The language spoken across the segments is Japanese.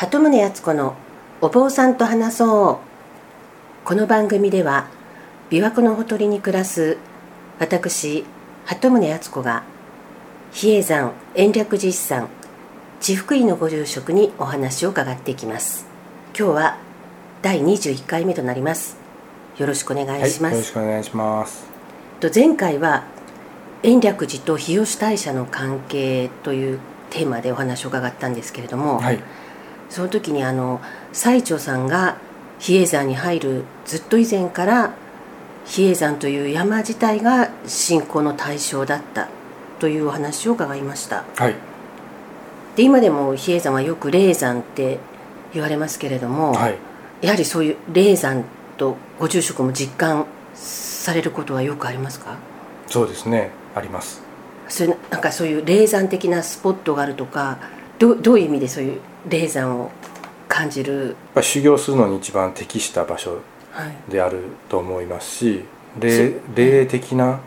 鳩宗敦子のお坊さんと話そう。この番組では琵琶湖のほとりに暮らす私鳩宗敦子が比叡山延暦寺一山地福井のご住職にお話を伺っていきます。今日は第21回目となります。よろしくお願いします、はい、よろしくお願いします。と前回は延暦寺と日吉大社の関係というテーマでお話を伺ったんですけれども、はいその時にあの最澄さんが比叡山に入るずっと以前から比叡山という山自体が信仰の対象だったというお話を伺いました。はい。で今でも比叡山はよく霊山って言われますけれども、はい。やはりそういう霊山とご住職も実感されることはよくありますか？そうですね。あります。それなんかそういう霊山的なスポットがあるとかどどういう意味でそういう霊山を感じる、や修行するのに一番適した場所はい、であると思いますし霊霊的な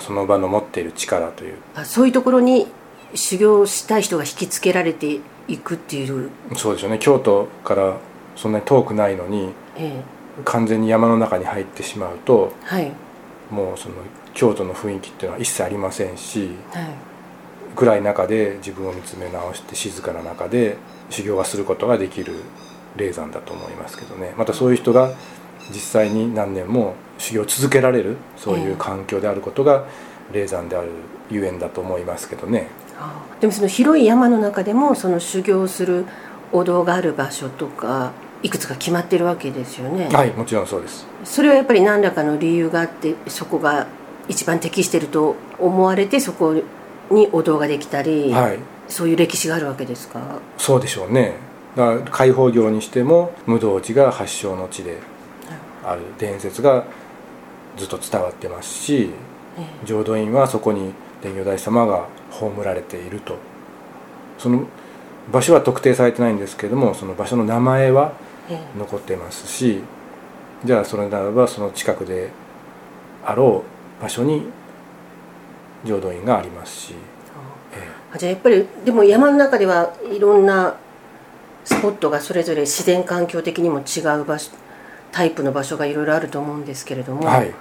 その場の持っている力という。あそういうところに修行したい人が引きつけられていくっていう、そうですよね。京都からそんなに遠くないのにえ完全に山の中に入ってしまうとえはい。もうその京都の雰囲気っていうのは一切ありませんしはい暗い中で自分を見つめ直して静かな中で修行はすることができる霊山だと思いますけどね。またそういう人が実際に何年も修行を続けられるそういう環境であることが霊山であるゆえんだと思いますけどね。あでもその広い山の中でもその修行するお堂がある場所とかいくつか決まってるわけですよね、はいもちろんそうです。それはやっぱり何らかの理由があってそこが一番適してると思われてそこにお堂ができたり、はい。そういう歴史があるわけですか？そうでしょうね。だから開放業にしても無道寺が発祥の地である伝説がずっと伝わってますしえ浄土院はそこに伝如大様が葬られていると。その場所は特定されてないんですけれどもその場所の名前は残ってますしじゃあそれならばその近くであろう場所に浄土院がありますし、えあじゃあやっぱりでも山の中ではいろんなスポットがそれぞれ自然環境的にも違う場所タイプの場所がいろいろあると思うんですけれども、えはい。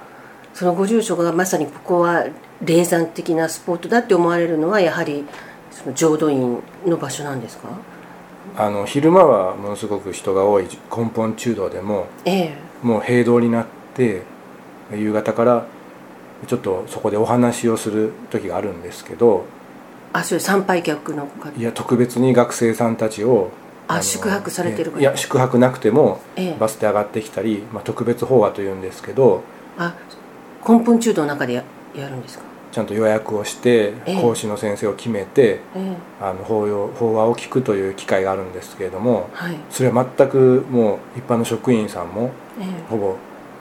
そのご住職がまさにここは霊山的なスポットだって思われるのはやはりその浄土院の場所なんですか？あの昼間はものすごく人が多い根本中道でもええ。もう平道になって夕方からちょっとそこでお話をする時があるんですけどあそう参拝客の方。いや特別に学生さんたちをのあ宿泊されてる方。いや宿泊なくてもええ。バスで上がってきたり、まあ、特別法話というんですけどあ根本中道の中でややるんですか？ちゃんと予約をしてええ。講師の先生を決めてええ。あの法要法話を聞くという機会があるんですけれどもはい。それは全くもう一般の職員さんもええ。ほぼ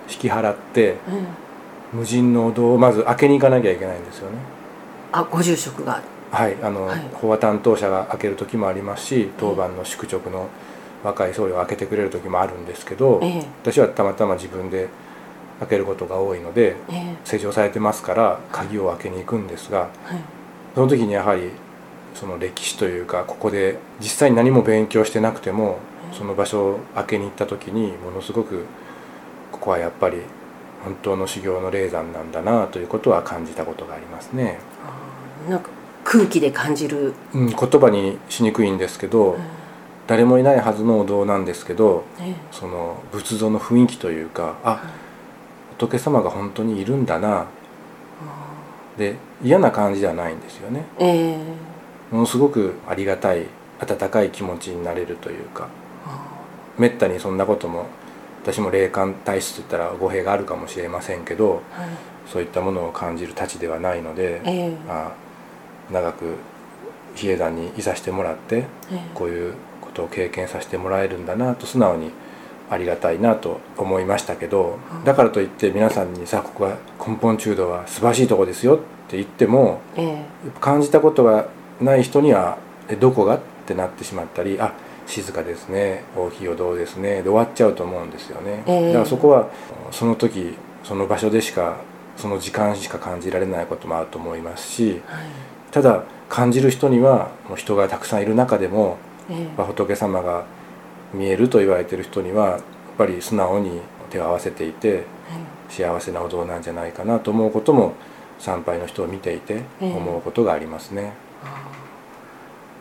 引き払ってええ無人のお堂をまず開けに行かなきゃいけないんですよね。あご住職が。はいあの、はい。法話担当者が開ける時もありますし当番の宿直の若い僧侶が開けてくれる時もあるんですけど、ええ。私はたまたま自分で開けることが多いのでええ。施錠されてますから鍵を開けに行くんですがはい。その時にやはりその歴史というかここで実際に何も勉強してなくてもその場所を開けに行った時にものすごくここはやっぱり本当の修行の霊山なんだなということは感じたことがありますね。あなんか空気で感じる、うん、言葉にしにくいんですけど、誰もいないはずのお堂なんですけどええ。その仏像の雰囲気というかあ仏様が本当にいるんだな。で嫌な感じではないんですよね。ええ。ものすごくありがたい温かい気持ちになれるというかめったにそんなことも私も霊感体質といったら語弊があるかもしれませんけどはい。そういったものを感じるたちではないので、ええ。あ長く比叡山にいさせてもらってええ。こういうことを経験させてもらえるんだなと素直にありがたいなと思いましたけどうんだからといって皆さんにさあここは根本中道は素晴らしいとこですよって言ってもええ。感じたことがない人には「えどこが?」ってなってしまったり「あ静かですね。大きいお堂ですね」で終わっちゃうと思うんですよね。ええ。だからそこはその時その場所でしかその時間しか感じられないこともあると思いますしはい。ただ感じる人にはもう人がたくさんいる中でもええ。まあ仏様が見えると言われてる人にはやっぱり素直に手を合わせていて幸せなお堂なんじゃないかなと思うことも参拝の人を見ていて思うことがありますね。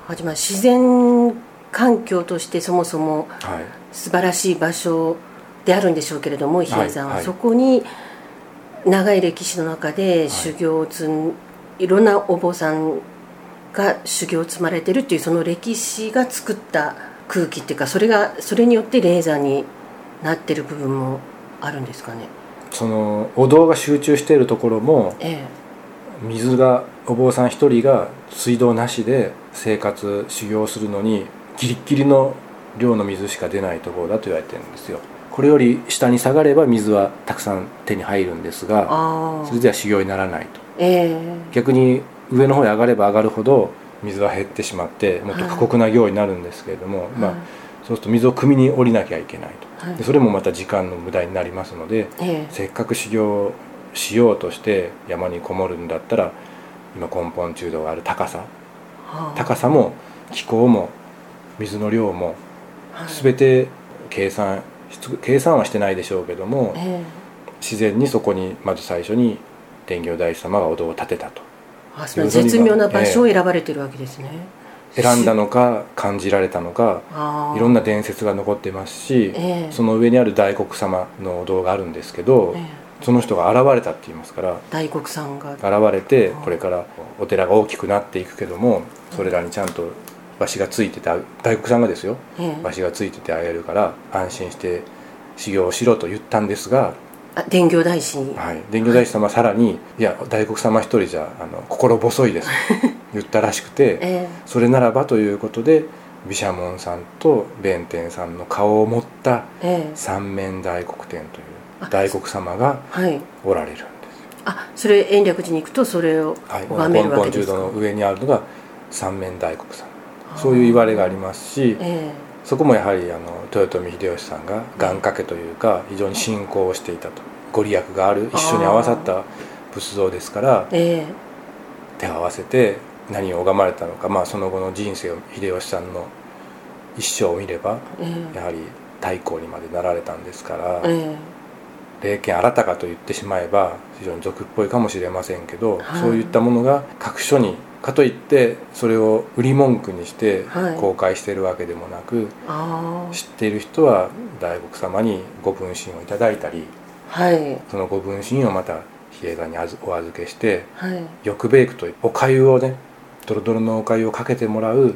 はじま自然環境としてそもそもはい。素晴らしい場所であるんでしょうけれども比叡山は、はいそこに長い歴史の中で修行を積ん、い、ろんなお坊さんが修行を積まれてるっていうその歴史が作った空気っていうかそれがそれによって霊山になってる部分もあるんですかね？そのお堂が集中しているところもえ。水がお坊さん一人が水道なしで生活修行するのにギリッギリの量の水しか出ないところだと言われてるんですよ。これより下に下がれば水はたくさん手に入るんですえ、がああそれでは修行にならないと。ええ。逆に上の方へ上がれば上がるほど水は減ってしまってもっと過酷な行になるんですけれども、まあはいそうすると水を汲みに降りなきゃいけないと、はい。でそれもまた時間の無駄になりますのでええ。せっかく修行しようとして山にこもるんだったら今根本中道がある高さ。はあ。高さも気候も水の量もはい。全て計算計算はしてないでしょうけどもええ。自然にそこにまず最初に天行大師様がお堂を建てたと。あその絶妙な場所を選ばれてるわけですね。選んだのか感じられたのかいろんな伝説が残ってますしええ。その上にある大黒様のお堂があるんですけどええ。その人が現れたって言いますから大黒さんが。現れてこれからお寺が大きくなっていくけどもそれらにちゃんと場所がついてて大黒さんがですよええ。場所がついててあげるから安心して修行をしろと言ったんですが、あ伝行大師に、はい、伝行大師様はさらに「いや大黒様一人じゃあの心細いです」と 言ったらしくてえそれならばということで毘沙門さんと弁天さんの顔を持ったええ。え三面大黒天というあ大黒様がはい。おられるんです。よ。あそれ延暦寺に行くとそれをはい、拝めるわけですか、根本中道の上にあるのが三面大黒様そういう言われがありますしえそこもやはりあの豊臣秀吉さんが願掛けというか非常に信仰をしていたと。ご利益がある一緒に合わさった仏像ですからええ。手を合わせて何を拝まれたのか、まあ、その後の人生を秀吉さんの一生を見ればええ。やはり太閤にまでなられたんですからえ。霊剣新たかと言ってしまえば非常に俗っぽいかもしれませんけど、はい。そういったものが各所にかといってそれを売り文句にしてはい。公開しているわけでもなく、あ知っている人は大黒様にご分身をいただいたりあはい。そのご分身をまた比叡山にあずお預けしてはい。欲ベイクというお粥をねドロドロのお粥をかけてもらう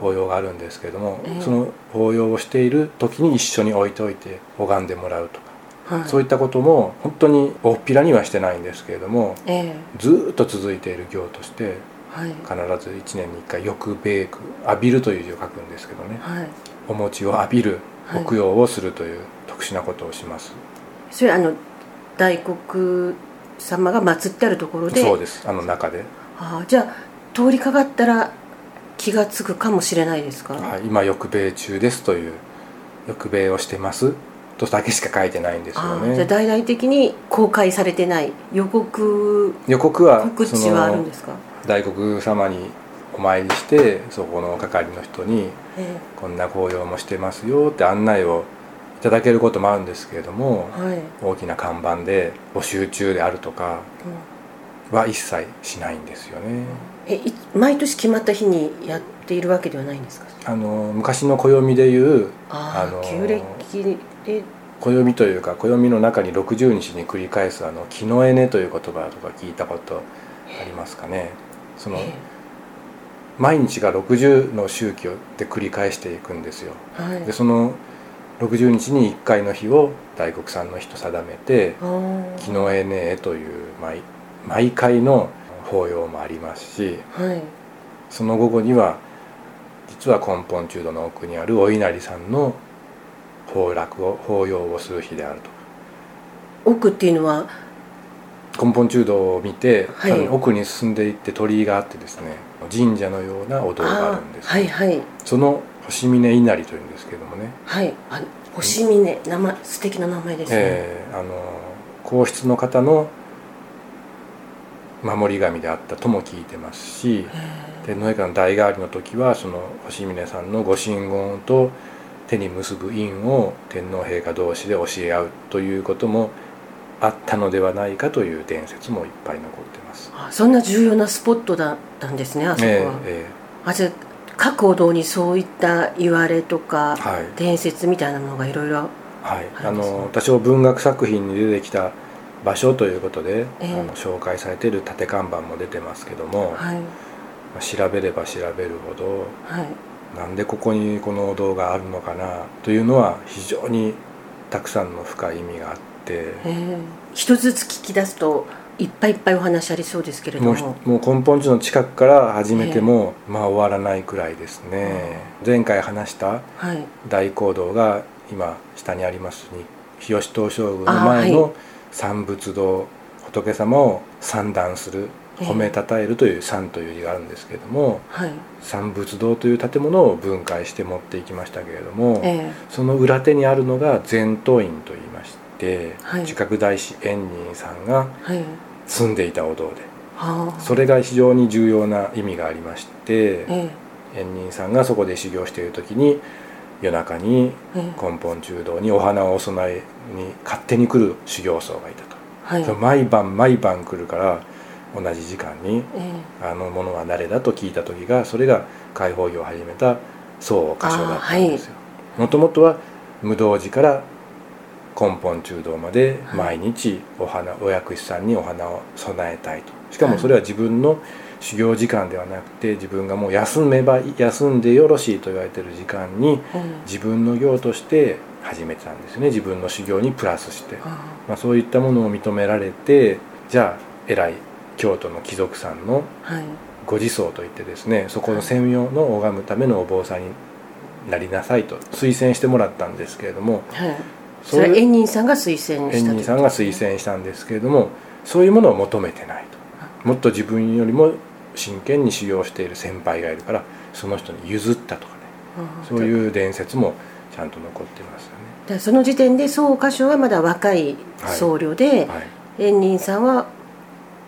法要があるんですけれども、ええ。その法要をしている時に一緒に置いておいて拝んでもらうとか、はい。そういったことも本当に大っぴらにはしてないんですけれどもええ。ずーっと続いている行としてはい。必ず1年に1回欲ベイク浴びるという字を書くんですけどね。はい。お餅を浴びる供養をするという特殊なことをします、それあの大黒様が祀ってあるところで。そうです。あの中で、ああじゃあ通りかかったら気がつくかもしれないですか、はい、今欲米中ですという欲米をしてます。とだけしか書いてないんですよああじゃあね大々的に公開されてない予告予告は告知はあるんですか？大黒様にお参りしてそこの係の人にえこんな紅葉もしてますよって案内をいただけることもあるんですけれどもえはい、大きな看板で募集中であるとかは一切しないんですよね。えい毎年決まった日にやっているわけではないんですか？あの昔の暦でいうあの旧暦で。暦というか暦の中に60日に繰り返すあの「木のエネ」という言葉とか聞いたことありますかねそのえ毎日が60の周期で繰り返していくんですよ。えはい。でその60日に1回の日を大黒さんの日と定めてああ「木のエネ」という毎毎回の法要もありますしはい。その午後には実は根本中道の奥にあるお稲荷さんの法楽を法要をする日であると。奥っていうのは根本中道を見て、はい。奥に進んでいって鳥居があってですね神社のようなお堂があるんです、はいはい。その星峰稲荷というんですけどもね、はい。あ星峰名前素敵な名前ですね、えーあの皇室の方の守り神であったとも聞いてますしへ天皇陛下の代替わりの時はその星峰さんのご神言と手に結ぶ印を天皇陛下同士で教え合うということもあったのではないかという伝説もいっぱい残ってます。あそんな重要なスポットだったんですねあそこは、えええあじゃあ各お堂にそういった言われとか、はい。伝説みたいなのがいろいろえはい、あの多少文学作品に出てきた場所ということで、ええ。あの紹介されている縦看板も出てますけども、はい。まあ調べれば調べるほどはい。なんでここにこのお堂があるのかなというのは非常にたくさんの深い意味があってええ一つずつ聞き出すといっぱいいっぱいお話ありそうですけれども。もう根本地の近くから始めても、まあ終わらないくらいですね、前回話したはい。大講堂が今下にありますに日吉東照宮のあ前のは三仏堂、仏様を三段するええ。褒めたたえるという三という字があるんですけれどもはい。三仏堂という建物を分解して持っていきましたけれども、えその裏手にあるのが禅洞院といいまして、はい。自覚大師円仁さんが住んでいたお堂で。はあ。それが非常に重要な意味がありましてえ円仁さんがそこで修行している時に夜中にええ。え根本中堂にお花をお供えに勝手に来る修行僧がいたと、はい。毎晩毎晩来るから同じ時間にえあの者は誰だと聞いた時がそれが開放業を始めた僧箇所だったんですよ。もともとは無道寺から根本中堂まで毎日お花、お薬師さんにお花を供えたいと。しかもそれは自分の修行時間ではなくて自分がもう休めば休んでよろしいと言われている時間にええ自分の行として始めてたんですよね。自分の修行にプラスして、あまあ、そういったものを認められてじゃあ偉い京都の貴族さんのはい。ご自僧といってですねそこの専用の拝むためのお坊さんになりなさいと推薦してもらったんですけれどもはいそれは円仁さんが推薦した円仁さんが推薦したんですけれどもそういうものを求めてないと。もっと自分よりも真剣に修行している先輩がいるからその人に譲ったとかね。そうういう伝説もちゃんと残ってますよね。だその時点で総歌唱はまだ若い僧侶で、はい、円仁さんは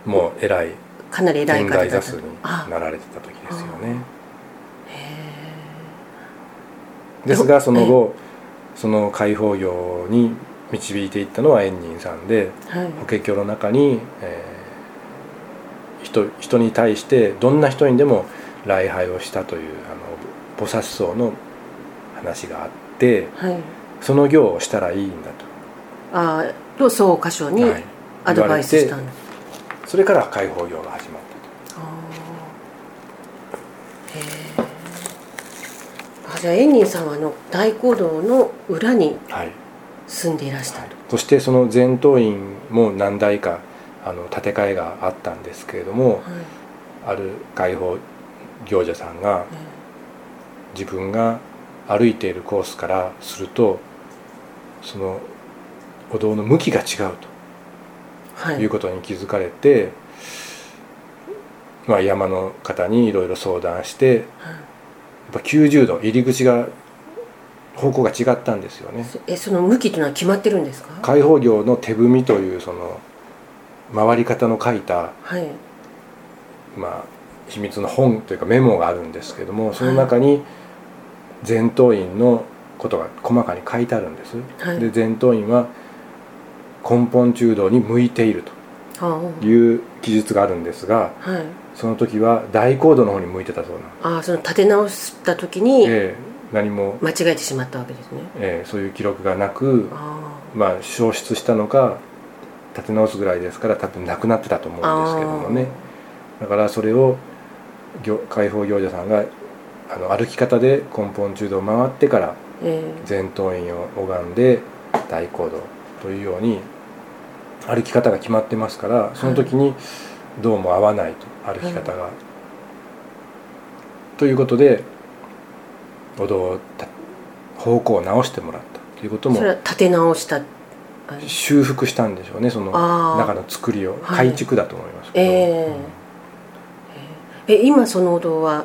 もう偉いかなり偉い天方だったにあなられてた時ですよね。へですがその後その解放業に導いていったのは円仁さんでえはい。法華経の中に、えー人人に対してどんな人にでも礼拝をしたというあの菩薩僧の話があってはい。その行をしたらいいんだああと総歌唱にはい。アドバイスしたんだ、とそれから解放業が始まったと。あーへえあじゃあ円仁さんはあの大講堂の裏にはい。住んでいらしたと、そしてその禅洞院も何代かあの建て替えがあったんですけれどもはい。ある解放行者さんがえ自分が歩いているコースからするとそのお堂の向きが違うとい。うことに気づかれて、まあ、山の方にいろいろ相談してぱ90度入り口が方向が違ったんですよね。そえその向きというのは決まってるんですか？開放業の手踏みというその回り方の書いたはい。まあ、秘密の本というかメモがあるんですけどもその中に禅洞院のことが細かに書いてあるんです、はい。で禅洞院は根本中道に向いているあ。という記述があるんですがあはいその時は大高度の方に向いてたそうな。ああその立て直した時にええ何も、間違えてしまったわけですね。ええそういう記録がなく、あまあ、消失したのか立て直すぐらいですから多分なくなってたと思うんですけどもね。だからそれを行解放行者さんがあの歩き方で根本中道を回ってから前頭院を拝んで大行動というように歩き方が決まってますからその時にどうも合わないと歩き方が。ということでお堂をた方向を直してもらった。ということも。えそれは立て直した。修復したんでしょうねその中の作りを。はい。改築だと思います。けど、え。えうんえ今そのお堂は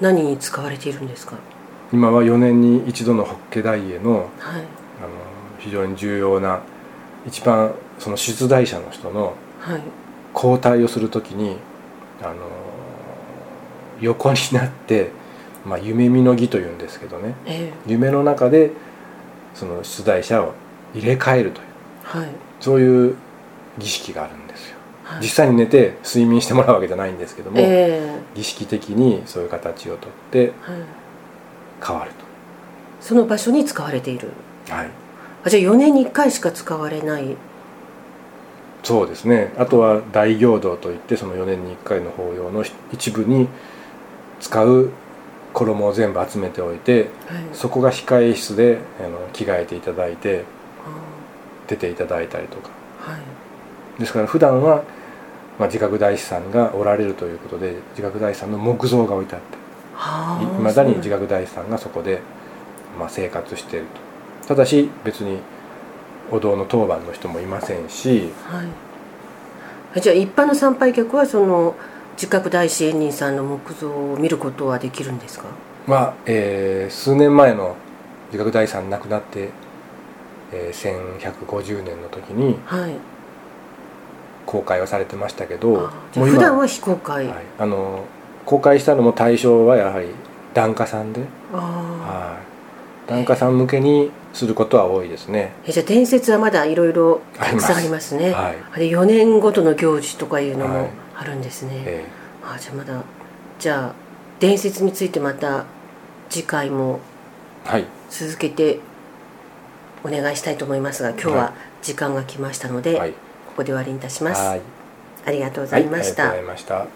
何に使われているんですか？今は4年に一度の法華大会のはい。あの非常に重要な一番その出題者の人のはい。交代をするときにあの横になってまあ、夢見の儀というんですけどね。ええ。夢の中でその出題者を入れ替えるという。はい。そういう儀式があるんですよ。はい。実際に寝て睡眠してもらうわけじゃないんですけども、え儀式的にそういう形をとって変わるその場所に使われている。とはい。あじゃあ4年に1回しか使われないそうですね。あとは大行道といってその4年に1回の法要の一部に使う衣を全部集めておいてはい。そこが控え室であの着替えていただいてあ出ていただいたりとか。ーはい。ですから普段はまあ、自覚大師さんがおられるということで自覚大師さんの木像が置いてあってはいまだに自覚大師さんがそこで、まあ、生活していると。ただし別にお堂の当番の人もいませんしはい。じゃあ一般の参拝客はその自覚大師円仁さんの木像を見ることはできるんですか？まあ、えー数年前の自覚大師さん亡くなって、えー1150年の時にはい。公開はされてましたけどあじゃあ普段は非公開、はい、あの公開したのも対象はやはり檀家さんで、あはい、檀家さん向けにすることは多いですね。あじゃあ伝説はまだいろいろたくさんありますね。はい。あれ4年ごとの行事とかいうのもはい。あるんですね、えああじゃあまだじゃあ伝説についてまた次回もーはい、続けてお願いしたいと思いますが今日はは時間が来ましたので、はい、ここで終わりにいたします、はい、ありがとうござはいい、ました、ありがとうございました。